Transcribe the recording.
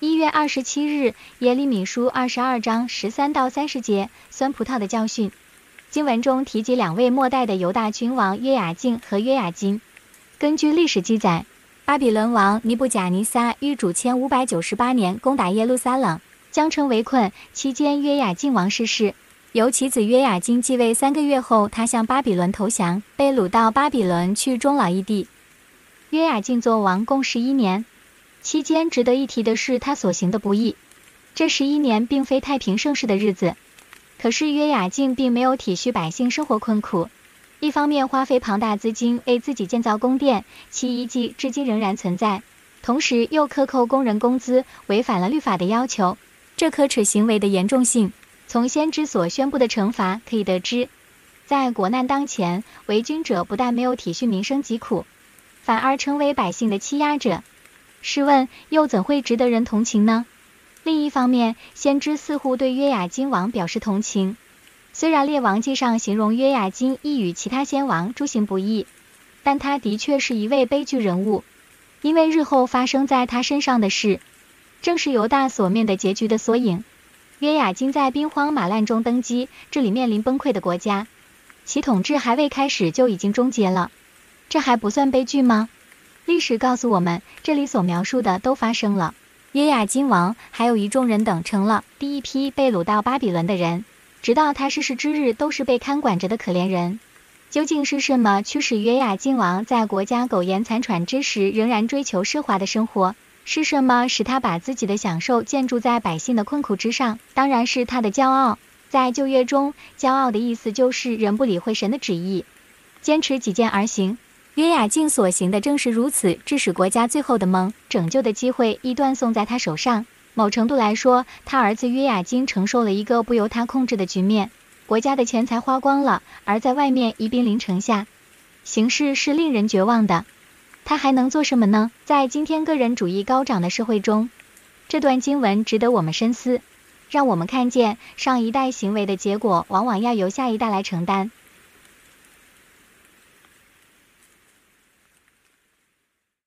一月二十七日，耶利米书二十二章十三到三十节，酸葡萄的教训。经文中提及两位末代的犹大君王约雅敬和约雅斤。根据历史记载，巴比伦王尼布甲尼撒于主前五百九十八年攻打耶路撒冷，将城围困。期间，约雅敬王逝世，由其子约雅斤继位。三个月后，他向巴比伦投降，被掳到巴比伦去终老异地。约雅敬作王共十一年。期间值得一提的是他所行的不易。这十一年并非太平盛世的日子，可是约雅敬并没有体恤百姓生活困苦，一方面花费庞大资金为自己建造宫殿，其遗迹至今仍然存在；同时又克扣工人工资，违反了律法的要求。这可耻行为的严重性，从先知所宣布的惩罚可以得知。在国难当前，为君者不但没有体恤民生疾苦，反而成为百姓的欺压者。试问又怎会值得人同情呢？另一方面，先知似乎对约雅金王表示同情。虽然列王记上形容约雅金亦与其他先王诸行不义，但他的确是一位悲剧人物，因为日后发生在他身上的事，正是犹大所面的结局的缩影。约雅金在兵荒马乱中登基，这里面临崩溃的国家，其统治还未开始就已经终结了，这还不算悲剧吗？历史告诉我们，这里所描述的都发生了。约雅斤王还有一众人等成了第一批被掳到巴比伦的人，直到他逝世之日，都是被看管着的可怜人。究竟是什么驱使约雅斤王在国家苟延残喘之时，仍然追求奢华的生活？是什么使他把自己的享受建筑在百姓的困苦之上？当然是他的骄傲。在旧约中，骄傲的意思就是人不理会神的旨意，坚持己见而行。约雅敬所行的正是如此，致使国家最后的梦拯救的机会亦断送在他手上。某程度来说，他儿子约雅斤承受了一个不由他控制的局面，国家的钱财花光了，而在外面已兵临城下，形势是令人绝望的。他还能做什么呢？在今天个人主义高涨的社会中，这段经文值得我们深思，让我们看见上一代行为的结果，往往要由下一代来承担。